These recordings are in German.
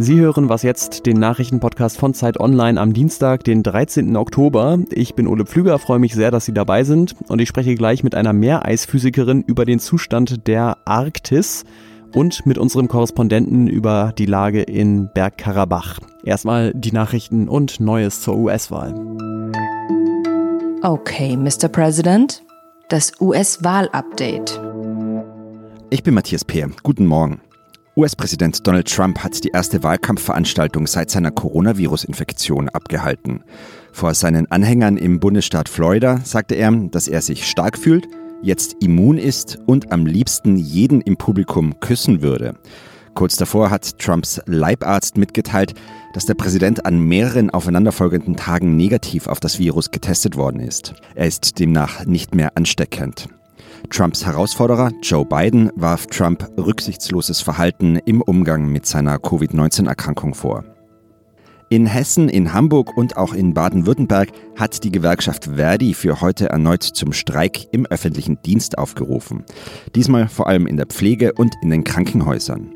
Sie hören was jetzt, den Nachrichtenpodcast von Zeit Online am Dienstag, den 13. Oktober. Ich bin Ole Pflüger, freue mich sehr, dass Sie dabei sind und ich spreche gleich mit einer Meereisphysikerin über den Zustand der Arktis und mit unserem Korrespondenten über die Lage in Bergkarabach. Erstmal die Nachrichten und Neues zur US-Wahl. Okay, Mr. President, das US-Wahl-Update. Ich bin Matthias Peer. Guten Morgen. US-Präsident Donald Trump hat die erste Wahlkampfveranstaltung seit seiner Coronavirus-Infektion abgehalten. Vor seinen Anhängern im Bundesstaat Florida sagte er, dass er sich stark fühlt, jetzt immun ist und am liebsten jeden im Publikum küssen würde. Kurz davor hat Trumps Leibarzt mitgeteilt, dass der Präsident an mehreren aufeinanderfolgenden Tagen negativ auf das Virus getestet worden ist. Er ist demnach nicht mehr ansteckend. Trumps Herausforderer Joe Biden warf Trump rücksichtsloses Verhalten im Umgang mit seiner Covid-19-Erkrankung vor. In Hessen, in Hamburg und auch in Baden-Württemberg hat die Gewerkschaft Verdi für heute erneut zum Streik im öffentlichen Dienst aufgerufen. Diesmal vor allem in der Pflege und in den Krankenhäusern.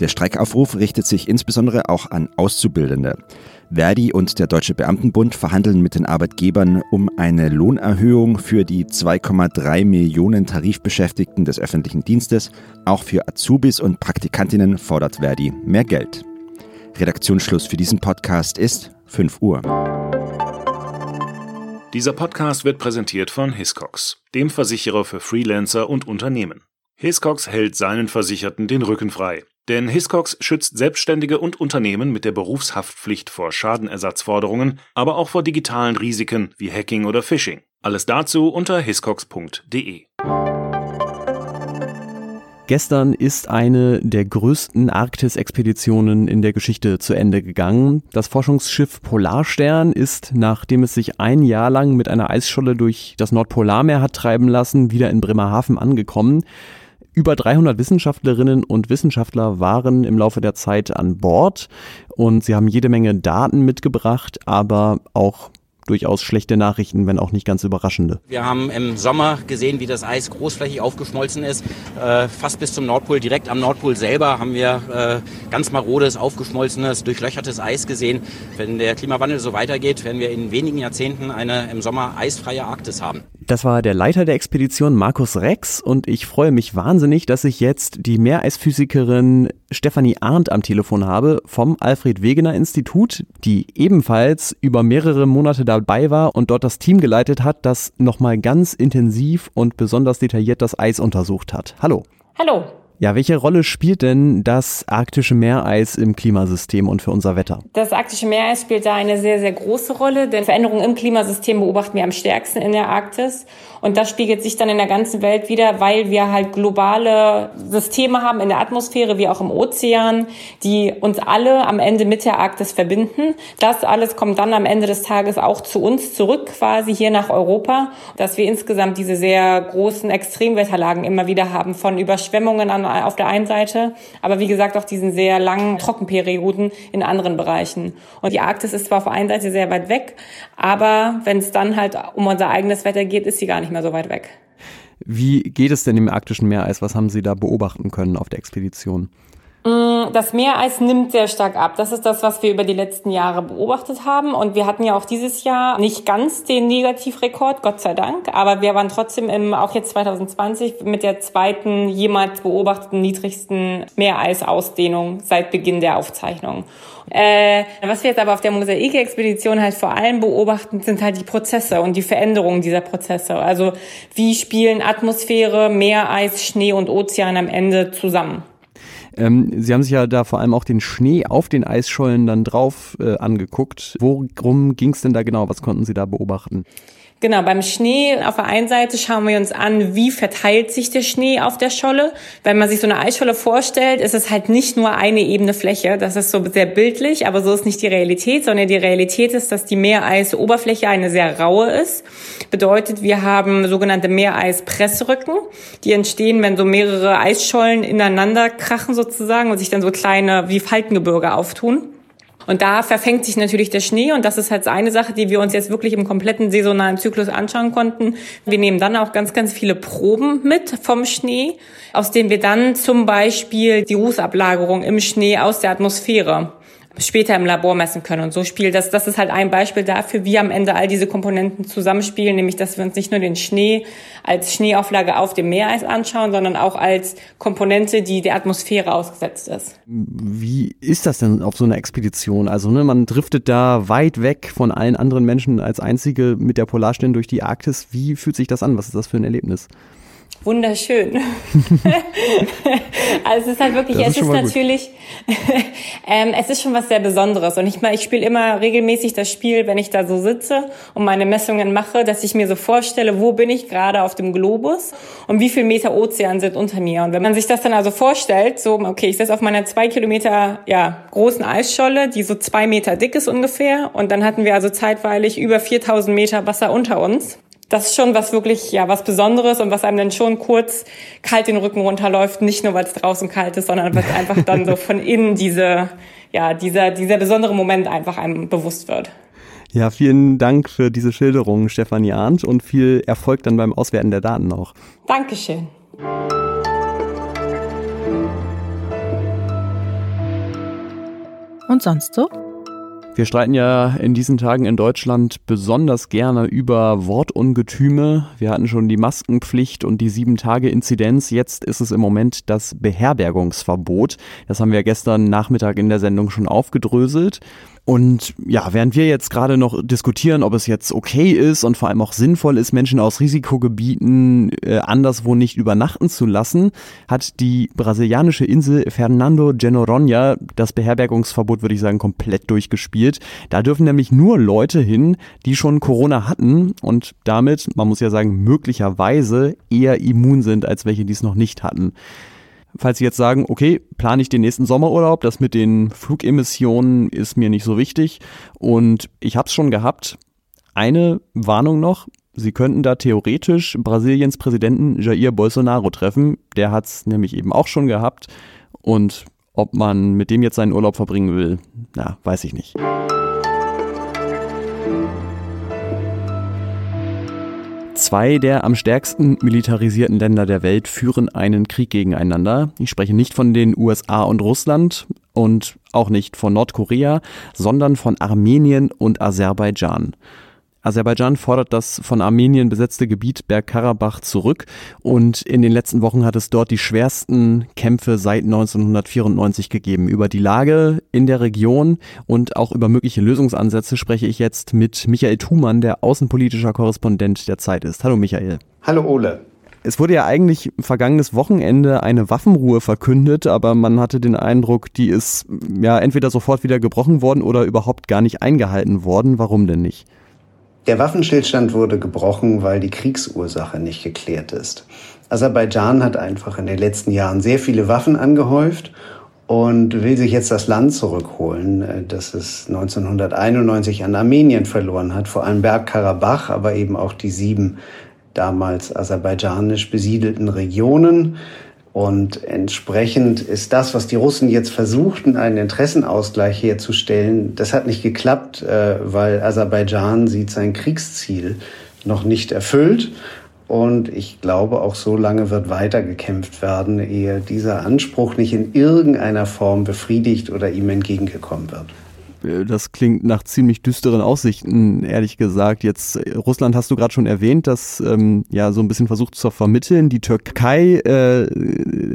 Der Streikaufruf richtet sich insbesondere auch an Auszubildende. Verdi und der Deutsche Beamtenbund verhandeln mit den Arbeitgebern um eine Lohnerhöhung für die 2,3 Millionen Tarifbeschäftigten des öffentlichen Dienstes. Auch für Azubis und Praktikantinnen fordert Verdi mehr Geld. Redaktionsschluss für diesen Podcast ist 5 Uhr. Dieser Podcast wird präsentiert von Hiscox, dem Versicherer für Freelancer und Unternehmen. Hiscox hält seinen Versicherten den Rücken frei. Denn Hiscox schützt Selbstständige und Unternehmen mit der Berufshaftpflicht vor Schadenersatzforderungen, aber auch vor digitalen Risiken wie Hacking oder Phishing. Alles dazu unter hiscox.de. Gestern ist eine der größten Arktis-Expeditionen in der Geschichte zu Ende gegangen. Das Forschungsschiff Polarstern ist, nachdem es sich ein Jahr lang mit einer Eisscholle durch das Nordpolarmeer hat treiben lassen, wieder in Bremerhaven angekommen. Über 300 Wissenschaftlerinnen und Wissenschaftler waren im Laufe der Zeit an Bord und sie haben jede Menge Daten mitgebracht, aber auch durchaus schlechte Nachrichten, wenn auch nicht ganz überraschende. Wir haben im Sommer gesehen, wie das Eis großflächig aufgeschmolzen ist, äh, fast bis zum Nordpol. Direkt am Nordpol selber haben wir äh, ganz marodes, aufgeschmolzenes, durchlöchertes Eis gesehen. Wenn der Klimawandel so weitergeht, werden wir in wenigen Jahrzehnten eine im Sommer eisfreie Arktis haben. Das war der Leiter der Expedition Markus Rex und ich freue mich wahnsinnig, dass ich jetzt die Meereisphysikerin Stefanie Arndt am Telefon habe vom Alfred Wegener Institut, die ebenfalls über mehrere Monate dabei war und dort das Team geleitet hat, das nochmal ganz intensiv und besonders detailliert das Eis untersucht hat. Hallo. Hallo. Ja, welche Rolle spielt denn das arktische Meereis im Klimasystem und für unser Wetter? Das arktische Meereis spielt da eine sehr, sehr große Rolle, denn Veränderungen im Klimasystem beobachten wir am stärksten in der Arktis. Und das spiegelt sich dann in der ganzen Welt wieder, weil wir halt globale Systeme haben in der Atmosphäre wie auch im Ozean, die uns alle am Ende mit der Arktis verbinden. Das alles kommt dann am Ende des Tages auch zu uns zurück, quasi hier nach Europa, dass wir insgesamt diese sehr großen Extremwetterlagen immer wieder haben, von Überschwemmungen an auf der einen Seite, aber wie gesagt auch diesen sehr langen Trockenperioden in anderen Bereichen. Und die Arktis ist zwar auf der einen Seite sehr weit weg, aber wenn es dann halt um unser eigenes Wetter geht, ist sie gar nicht mehr so weit weg. Wie geht es denn im arktischen Meereis? Was haben Sie da beobachten können auf der Expedition? Mm, das Meereis nimmt sehr stark ab. Das ist das, was wir über die letzten Jahre beobachtet haben. Und wir hatten ja auch dieses Jahr nicht ganz den Negativrekord, Gott sei Dank. Aber wir waren trotzdem im, auch jetzt 2020 mit der zweiten jemals beobachteten niedrigsten Meereisausdehnung seit Beginn der Aufzeichnung. Äh, was wir jetzt aber auf der Mosaik-Expedition halt vor allem beobachten, sind halt die Prozesse und die Veränderungen dieser Prozesse. Also wie spielen Atmosphäre, Meereis, Schnee und Ozean am Ende zusammen? Ähm, Sie haben sich ja da vor allem auch den Schnee auf den Eisschollen dann drauf äh, angeguckt. Worum ging es denn da genau? Was konnten Sie da beobachten? Genau, beim Schnee auf der einen Seite schauen wir uns an, wie verteilt sich der Schnee auf der Scholle. Wenn man sich so eine Eisscholle vorstellt, ist es halt nicht nur eine ebene Fläche. Das ist so sehr bildlich, aber so ist nicht die Realität, sondern die Realität ist, dass die Meereisoberfläche eine sehr raue ist. Bedeutet, wir haben sogenannte Meereispressrücken. Die entstehen, wenn so mehrere Eisschollen ineinander krachen sozusagen und sich dann so kleine wie Faltengebirge auftun. Und da verfängt sich natürlich der Schnee und das ist halt eine Sache, die wir uns jetzt wirklich im kompletten saisonalen Zyklus anschauen konnten. Wir nehmen dann auch ganz, ganz viele Proben mit vom Schnee, aus denen wir dann zum Beispiel die Rußablagerung im Schnee aus der Atmosphäre später im Labor messen können. Und so spielt das, das ist halt ein Beispiel dafür, wie am Ende all diese Komponenten zusammenspielen, nämlich dass wir uns nicht nur den Schnee als Schneeauflage auf dem Meereis anschauen, sondern auch als Komponente, die der Atmosphäre ausgesetzt ist. Wie ist das denn auf so einer Expedition? Also ne, man driftet da weit weg von allen anderen Menschen als einzige mit der Polarstern durch die Arktis. Wie fühlt sich das an? Was ist das für ein Erlebnis? Wunderschön. also es ist halt wirklich, das es ist, ist natürlich, ähm, es ist schon was sehr Besonderes. Und ich meine, ich spiele immer regelmäßig das Spiel, wenn ich da so sitze und meine Messungen mache, dass ich mir so vorstelle, wo bin ich gerade auf dem Globus und wie viel Meter Ozean sind unter mir. Und wenn man sich das dann also vorstellt, so, okay, ich sitze auf meiner zwei Kilometer ja, großen Eisscholle, die so zwei Meter dick ist ungefähr. Und dann hatten wir also zeitweilig über 4000 Meter Wasser unter uns das ist schon was wirklich, ja, was Besonderes und was einem dann schon kurz kalt den Rücken runterläuft. Nicht nur, weil es draußen kalt ist, sondern weil es einfach dann so von innen diese, ja, dieser, dieser besondere Moment einfach einem bewusst wird. Ja, vielen Dank für diese Schilderung, Stefanie Arndt, und viel Erfolg dann beim Auswerten der Daten auch. Dankeschön. Und sonst so? Wir streiten ja in diesen Tagen in Deutschland besonders gerne über Wortungetüme. Wir hatten schon die Maskenpflicht und die Sieben-Tage-Inzidenz. Jetzt ist es im Moment das Beherbergungsverbot. Das haben wir gestern Nachmittag in der Sendung schon aufgedröselt. Und ja, während wir jetzt gerade noch diskutieren, ob es jetzt okay ist und vor allem auch sinnvoll ist, Menschen aus Risikogebieten äh, anderswo nicht übernachten zu lassen, hat die brasilianische Insel Fernando de Noronha das Beherbergungsverbot, würde ich sagen, komplett durchgespielt. Da dürfen nämlich nur Leute hin, die schon Corona hatten und damit, man muss ja sagen, möglicherweise eher immun sind als welche, die es noch nicht hatten. Falls Sie jetzt sagen, okay, plane ich den nächsten Sommerurlaub, das mit den Flugemissionen ist mir nicht so wichtig und ich habe es schon gehabt. Eine Warnung noch, Sie könnten da theoretisch Brasiliens Präsidenten Jair Bolsonaro treffen. Der hat es nämlich eben auch schon gehabt und ob man mit dem jetzt seinen Urlaub verbringen will, na, weiß ich nicht. Zwei der am stärksten militarisierten Länder der Welt führen einen Krieg gegeneinander. Ich spreche nicht von den USA und Russland und auch nicht von Nordkorea, sondern von Armenien und Aserbaidschan. Aserbaidschan fordert das von Armenien besetzte Gebiet Bergkarabach zurück und in den letzten Wochen hat es dort die schwersten Kämpfe seit 1994 gegeben. Über die Lage in der Region und auch über mögliche Lösungsansätze spreche ich jetzt mit Michael Thumann, der außenpolitischer Korrespondent der Zeit ist. Hallo Michael. Hallo Ole. Es wurde ja eigentlich vergangenes Wochenende eine Waffenruhe verkündet, aber man hatte den Eindruck, die ist ja entweder sofort wieder gebrochen worden oder überhaupt gar nicht eingehalten worden. Warum denn nicht? Der Waffenstillstand wurde gebrochen, weil die Kriegsursache nicht geklärt ist. Aserbaidschan hat einfach in den letzten Jahren sehr viele Waffen angehäuft und will sich jetzt das Land zurückholen, äh, das es 1991 an Armenien verloren hat, vor allem Bergkarabach, aber eben auch die sieben damals aserbaidschanisch besiedelten Regionen. Und entsprechend ist das, was die Russen jetzt versuchten, einen Interessenausgleich herzustellen, das hat nicht geklappt, äh, weil Aserbaidschan sieht sein Kriegsziel noch nicht erfüllt. Und ich glaube, auch so lange wird weiter gekämpft werden, ehe dieser Anspruch nicht in irgendeiner Form befriedigt oder ihm entgegengekommen wird. Äh, das klingt nach ziemlich düsteren Aussichten, ehrlich gesagt. Jetzt äh, Russland hast du gerade schon erwähnt, das ähm, ja so ein bisschen versucht zu vermitteln. Die Türkei äh,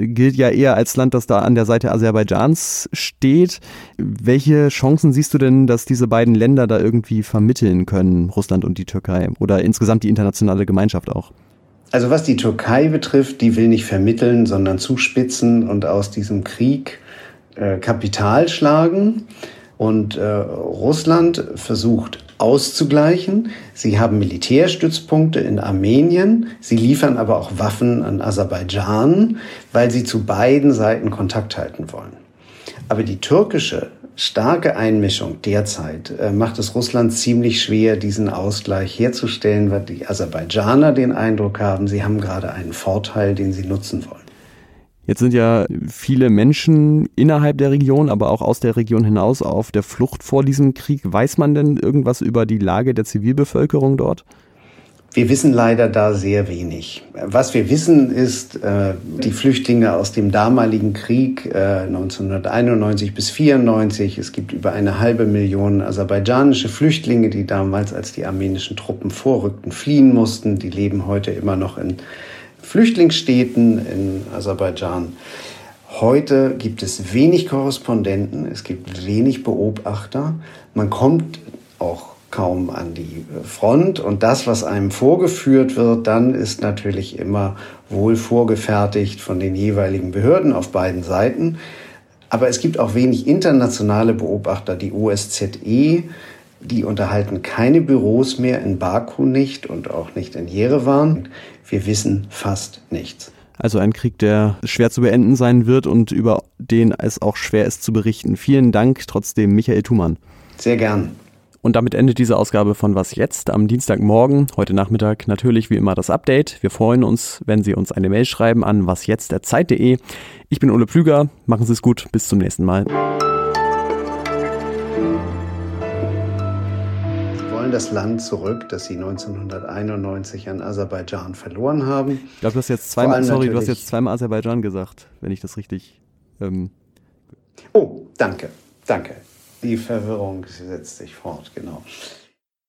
gilt ja eher als Land, das da an der Seite Aserbaidschans steht. Welche Chancen siehst du denn, dass diese beiden Länder da irgendwie vermitteln können, Russland und die Türkei oder insgesamt die internationale Gemeinschaft auch? Also was die Türkei betrifft, die will nicht vermitteln, sondern zuspitzen und aus diesem Krieg äh, Kapital schlagen. Und äh, Russland versucht auszugleichen. Sie haben Militärstützpunkte in Armenien. Sie liefern aber auch Waffen an Aserbaidschan, weil sie zu beiden Seiten Kontakt halten wollen. Aber die türkische starke Einmischung derzeit äh, macht es Russland ziemlich schwer, diesen Ausgleich herzustellen, weil die Aserbaidschaner den Eindruck haben, sie haben gerade einen Vorteil, den sie nutzen wollen. Jetzt sind ja viele Menschen innerhalb der Region, aber auch aus der Region hinaus auf der Flucht vor diesem Krieg. Weiß man denn irgendwas über die Lage der Zivilbevölkerung dort? Wir wissen leider da sehr wenig. Was wir wissen, ist, äh, die Flüchtlinge aus dem damaligen Krieg äh, 1991 bis 94. Es gibt über eine halbe Million aserbaidschanische Flüchtlinge, die damals, als die armenischen Truppen vorrückten, fliehen mussten. Die leben heute immer noch in Flüchtlingsstädten in Aserbaidschan. Heute gibt es wenig Korrespondenten, es gibt wenig Beobachter. Man kommt auch kaum an die Front und das, was einem vorgeführt wird, dann ist natürlich immer wohl vorgefertigt von den jeweiligen Behörden auf beiden Seiten. Aber es gibt auch wenig internationale Beobachter. Die OSZE, die unterhalten keine Büros mehr in Baku nicht und auch nicht in Jerewan. Wir wissen fast nichts. Also ein Krieg, der schwer zu beenden sein wird und über den es auch schwer ist zu berichten. Vielen Dank trotzdem, Michael Thumann. Sehr gern. Und damit endet diese Ausgabe von Was jetzt am Dienstagmorgen. Heute Nachmittag natürlich wie immer das Update. Wir freuen uns, wenn Sie uns eine Mail schreiben an wasjetzt.zeit.de. Ich bin Ole Pflüger. Machen Sie es gut. Bis zum nächsten Mal. Wollen das Land zurück, das Sie 1991 an Aserbaidschan verloren haben. Ich glaube, du hast jetzt zweimal, sorry, du hast jetzt zweimal Aserbaidschan gesagt, wenn ich das richtig. Ähm oh, danke, danke. Die Verwirrung setzt sich fort, genau.